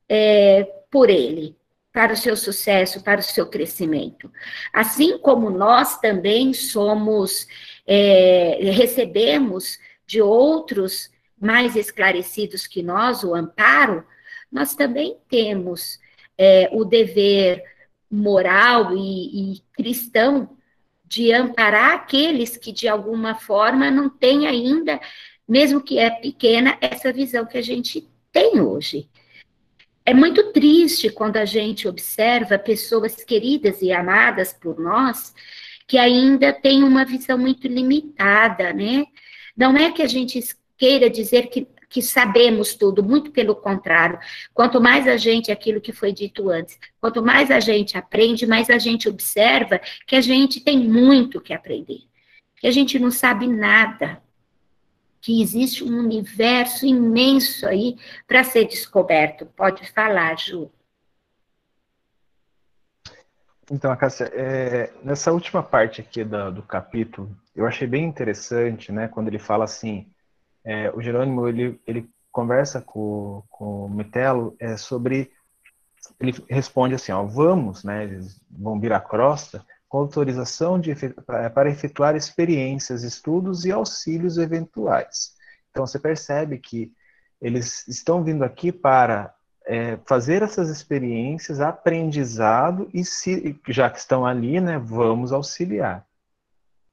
é, por ele, para o seu sucesso, para o seu crescimento. Assim como nós também somos, é, recebemos de outros mais esclarecidos que nós o amparo, nós também temos é, o dever moral e, e cristão de amparar aqueles que, de alguma forma, não têm ainda, mesmo que é pequena, essa visão que a gente tem hoje. É muito triste quando a gente observa pessoas queridas e amadas por nós que ainda têm uma visão muito limitada, né? Não é que a gente queira dizer que que sabemos tudo, muito pelo contrário. Quanto mais a gente, aquilo que foi dito antes, quanto mais a gente aprende, mais a gente observa que a gente tem muito que aprender, que a gente não sabe nada, que existe um universo imenso aí para ser descoberto. Pode falar, Ju. Então, Cássia, é, nessa última parte aqui do, capítulo, eu achei bem interessante, né, quando ele fala assim, é, o Jerônimo ele, ele conversa com, com o Metelo é, sobre ele responde assim, ó, vamos, né, eles vão vir à crosta com autorização de, para efetuar experiências, estudos e auxílios eventuais. Então você percebe que eles estão vindo aqui para é, fazer essas experiências, aprendizado e se, já que estão ali, né, vamos auxiliar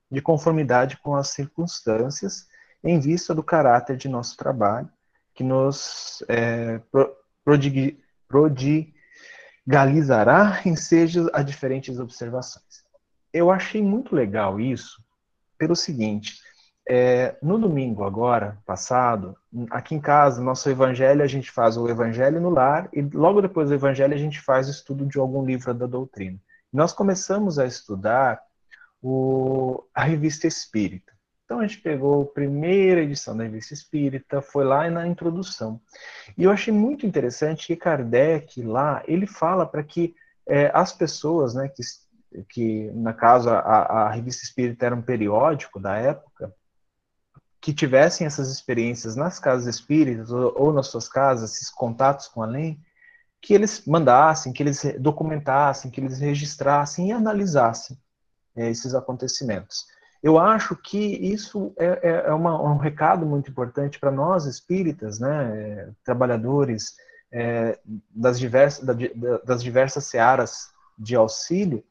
de conformidade com as circunstâncias em vista do caráter de nosso trabalho, que nos é, prodig, prodigalizará em seja a diferentes observações. Eu achei muito legal isso pelo seguinte, é, no domingo agora, passado, aqui em casa, nosso evangelho, a gente faz o evangelho no lar e logo depois do evangelho a gente faz o estudo de algum livro da doutrina. Nós começamos a estudar o, a revista Espírita. Então a gente pegou a primeira edição da Revista Espírita, foi lá na introdução. E eu achei muito interessante que Kardec lá, ele fala para que é, as pessoas, né, que, que na casa a, a Revista Espírita era um periódico da época, que tivessem essas experiências nas casas espíritas ou, ou nas suas casas, esses contatos com além, que eles mandassem, que eles documentassem, que eles registrassem e analisassem é, esses acontecimentos. Eu acho que isso é, é, é uma, um recado muito importante para nós espíritas, né, trabalhadores é, das, diversas, das diversas searas de auxílio,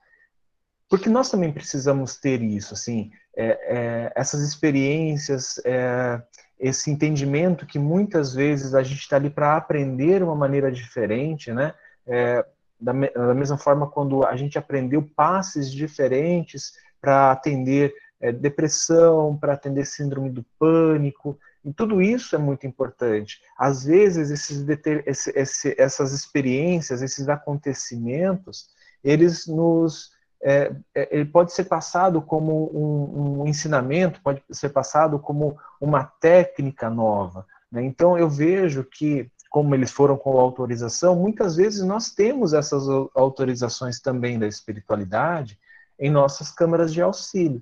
porque nós também precisamos ter isso, assim, é, é, essas experiências, é, esse entendimento que muitas vezes a gente está ali para aprender uma maneira diferente, né? Da, da, mesma forma, quando a gente aprendeu passes diferentes para atender é, depressão, para atender síndrome do pânico, e tudo isso é muito importante. Às vezes, esses, esse, esse, essas experiências, esses acontecimentos, eles nos. É, é, ele pode ser passado como um, um, ensinamento, pode ser passado como uma técnica nova. Né? Então, eu vejo que, como eles foram com autorização, muitas vezes nós temos essas autorizações também da espiritualidade em nossas câmaras de auxílio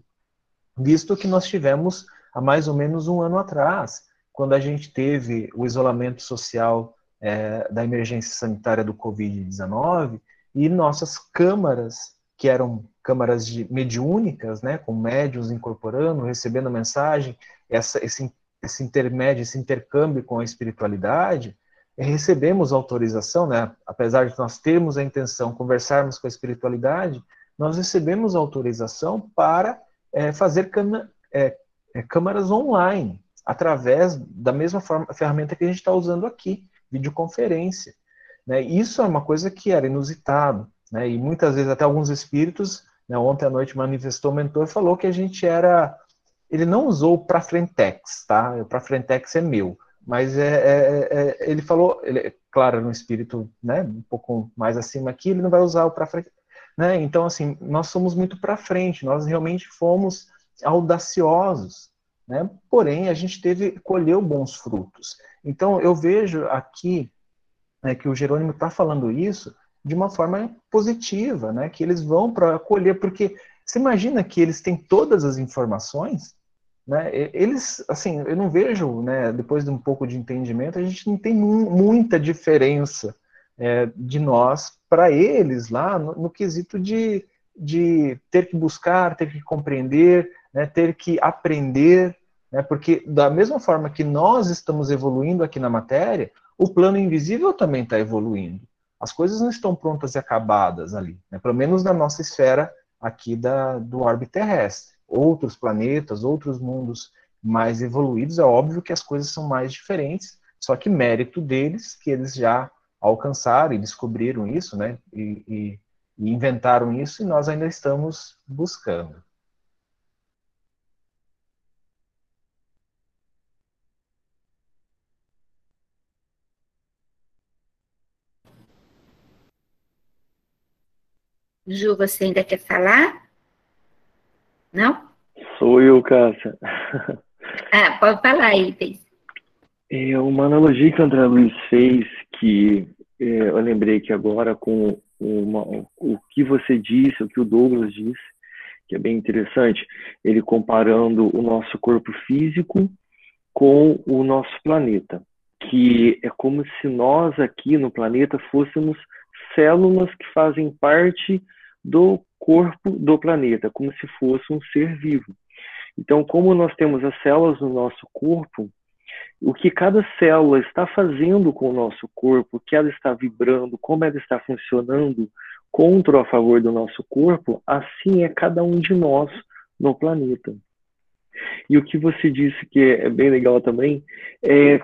visto que nós tivemos há mais ou menos um ano atrás, quando a gente teve o isolamento social é, da emergência sanitária do Covid-19 e nossas câmaras, que eram câmaras de mediúnicas, né, com médios incorporando, recebendo mensagem, essa, esse, esse intermédio, esse intercâmbio com a espiritualidade, recebemos autorização, né, apesar de nós termos a intenção, conversarmos com a espiritualidade, nós recebemos autorização para é, fazer cana, é, é, câmaras online, através da mesma forma, ferramenta que a gente está usando aqui, videoconferência. Né? Isso é uma coisa que era inusitado, né? e muitas vezes até alguns espíritos, né, ontem à noite manifestou o mentor, falou que a gente era, ele não usou para frentex, tá? O para frentex é meu, mas é, é, é, ele falou, ele, claro, no espírito, né, um pouco mais acima aqui, ele não vai usar o para frente, né? Então assim, nós somos muito para frente, nós realmente fomos audaciosos, né? Porém, a gente teve colheu bons frutos. Então eu vejo aqui né, que o Jerônimo está falando isso de uma forma positiva, né, que eles vão para acolher, porque você imagina que eles têm todas as informações, né, eles, assim, eu não vejo, né, depois de um pouco de entendimento, a gente não tem muita diferença é, de nós para eles lá no, no quesito de, de ter que buscar, ter que compreender, né, ter que aprender, né, porque da mesma forma que nós estamos evoluindo aqui na matéria, o plano invisível também está evoluindo. As coisas não estão prontas e acabadas ali, né? pelo menos na nossa esfera aqui da, do orbe terrestre. Outros planetas, outros mundos mais evoluídos, é óbvio que as coisas são mais diferentes, só que mérito deles, que eles já alcançaram e descobriram isso, né? E, e, e inventaram isso, e nós ainda estamos buscando. Ju, você ainda quer falar? Não? Sou eu, Cássia. Ah, pode falar aí, Thaís. É uma analogia que o André Luiz fez, que é, eu lembrei que agora com uma, o que você disse, o que o Douglas disse, que é bem interessante, ele comparando o nosso corpo físico com o nosso planeta, que é como se nós aqui no planeta fôssemos células que fazem parte do corpo do planeta, como se fosse um ser vivo. Então, como nós temos as células no nosso corpo, o que cada célula está fazendo com o nosso corpo, o que ela está vibrando, como ela está funcionando contra ou a favor do nosso corpo, assim é cada um de nós no planeta. E o que você disse que é bem legal também é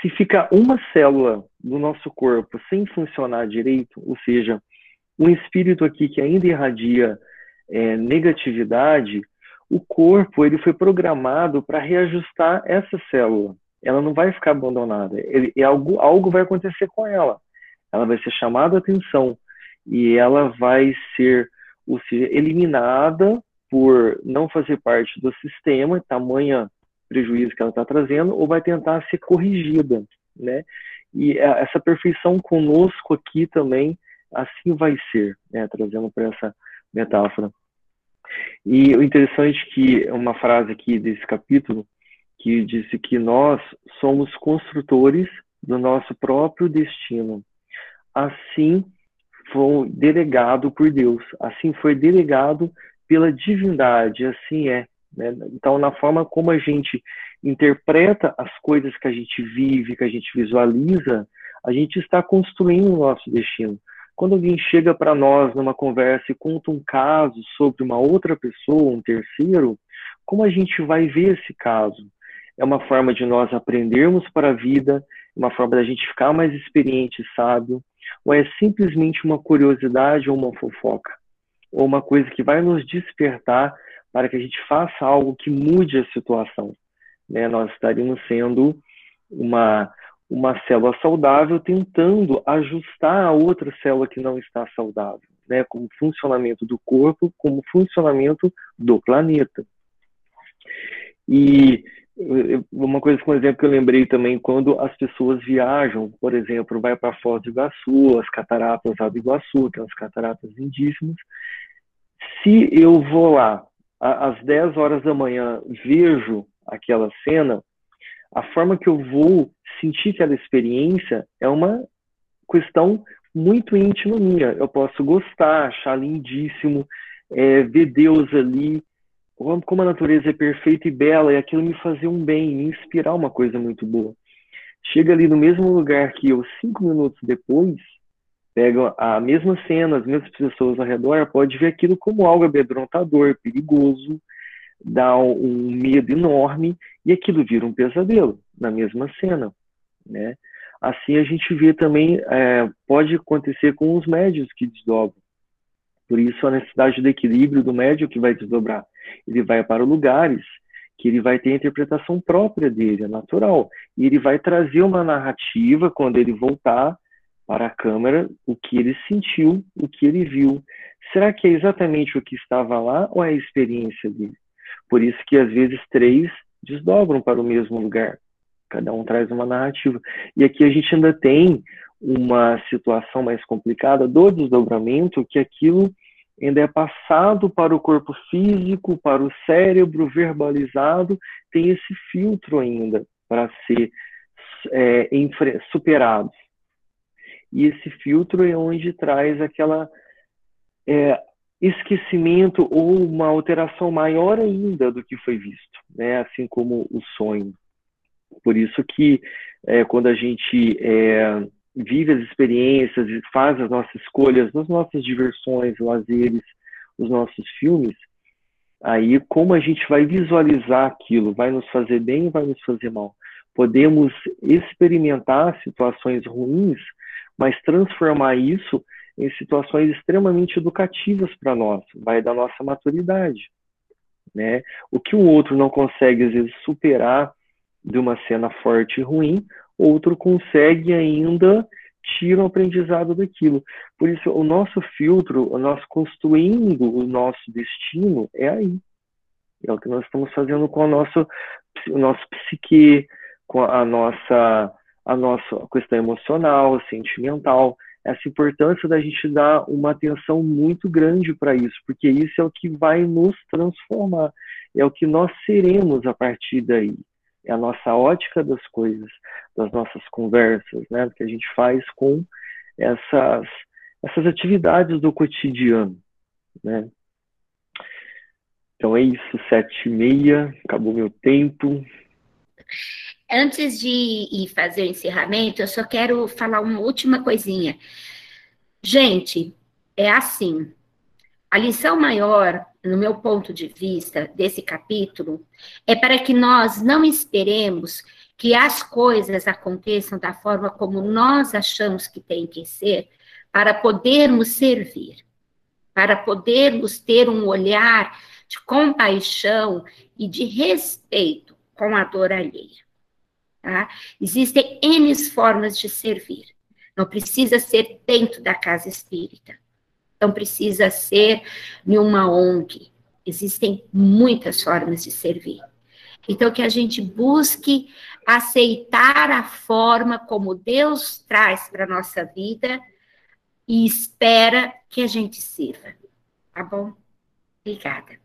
se ficar uma célula do nosso corpo sem funcionar direito, ou seja, um espírito aqui que ainda irradia é, negatividade, o corpo ele foi programado para reajustar essa célula. Ela não vai ficar abandonada. Ele, algo, algo vai acontecer com ela. Ela vai ser chamada a atenção e ela vai ser, ou seja, eliminada por não fazer parte do sistema, tamanha prejuízo que ela está trazendo, ou vai tentar ser corrigida, né? E essa perfeição conosco aqui também assim vai ser, né? trazendo para essa metáfora. E o interessante é que uma frase aqui desse capítulo que disse que nós somos construtores do nosso próprio destino. Assim foi delegado por Deus, assim foi delegado pela divindade, assim é. Né? Então, na forma como a gente interpreta as coisas que a gente vive, que a gente visualiza, a gente está construindo o nosso destino. Quando alguém chega para nós numa conversa e conta um caso sobre uma outra pessoa, um terceiro, como a gente vai ver esse caso? É uma forma de nós aprendermos para a vida, uma forma da gente ficar mais experiente e sábio, ou é simplesmente uma curiosidade ou uma fofoca? Ou uma coisa que vai nos despertar para que a gente faça algo que mude a situação? Né? Nós estaríamos sendo uma uma célula saudável tentando ajustar a outra célula que não está saudável, né, como funcionamento do corpo, como funcionamento do planeta. E uma coisa, por exemplo, que eu lembrei também, quando as pessoas viajam, por exemplo, vai para Foz do Iguaçu, as cataratas lá do Iguaçu, que são as cataratas lindíssimas, se eu vou lá às 10 horas da manhã, vejo aquela cena, a forma que eu vou sentir aquela experiência é uma questão muito íntima minha. Eu posso gostar, achar lindíssimo, é, ver Deus ali, como a natureza é perfeita e bela, e aquilo me fazer um bem, me inspirar uma coisa muito boa. Chega ali no mesmo lugar que eu, cinco minutos depois, pega a mesma cena, as mesmas pessoas ao redor, pode ver aquilo como algo amedrontador, perigoso, dá um medo enorme, e aquilo vira um pesadelo na mesma cena, né? Assim a gente vê também, é, pode acontecer com os médios que desdobram. Por isso a necessidade do equilíbrio do médio que vai desdobrar. Ele vai para lugares que ele vai ter a interpretação própria dele, é natural. E ele vai trazer uma narrativa quando ele voltar para a câmera, o que ele sentiu, o que ele viu. Será que é exatamente o que estava lá ou é a experiência dele? Por isso que às vezes três desdobram para o mesmo lugar. Cada um traz uma narrativa. E aqui a gente ainda tem uma situação mais complicada do desdobramento, que aquilo ainda é passado para o corpo físico, para o cérebro verbalizado, tem esse filtro ainda para ser é, superado. E esse filtro é onde traz aquela é, esquecimento ou uma alteração maior ainda do que foi visto, né? assim como o sonho. Por isso que é, quando a gente é, vive as experiências e faz as nossas escolhas nas nossas diversões, lazeres, os nossos filmes, aí como a gente vai visualizar aquilo, vai nos fazer bem vai nos fazer mal? Podemos experimentar situações ruins, mas transformar isso em situações extremamente educativas para nós, vai da nossa maturidade, né? O que o outro não consegue às vezes superar de uma cena forte e ruim, outro consegue ainda tira o aprendizado daquilo. Por isso, o nosso filtro, nosso construindo o nosso destino é aí. É o que nós estamos fazendo com a nossa, o nosso psique, com a nossa, a nossa questão emocional, sentimental. Essa importância da gente dar uma atenção muito grande para isso, porque isso é o que vai nos transformar, é o que nós seremos a partir daí é a nossa ótica das coisas, das nossas conversas, né, que a gente faz com essas, essas atividades do cotidiano, né. Então é isso, sete e meia, acabou meu tempo. Antes de ir fazer o encerramento, eu só quero falar uma última coisinha. Gente, é assim, a lição maior, no meu ponto de vista, desse capítulo, é para que nós não esperemos que as coisas aconteçam da forma como nós achamos que tem que ser, para podermos servir, para podermos ter um olhar de compaixão e de respeito com a dor alheia. Tá? Existem N formas de servir. Não precisa ser dentro da casa espírita. Então, precisa ser em uma ONG. Existem muitas formas de servir. Então, que a gente busque aceitar a forma como Deus traz para a nossa vida e espera que a gente sirva. Tá bom? Obrigada.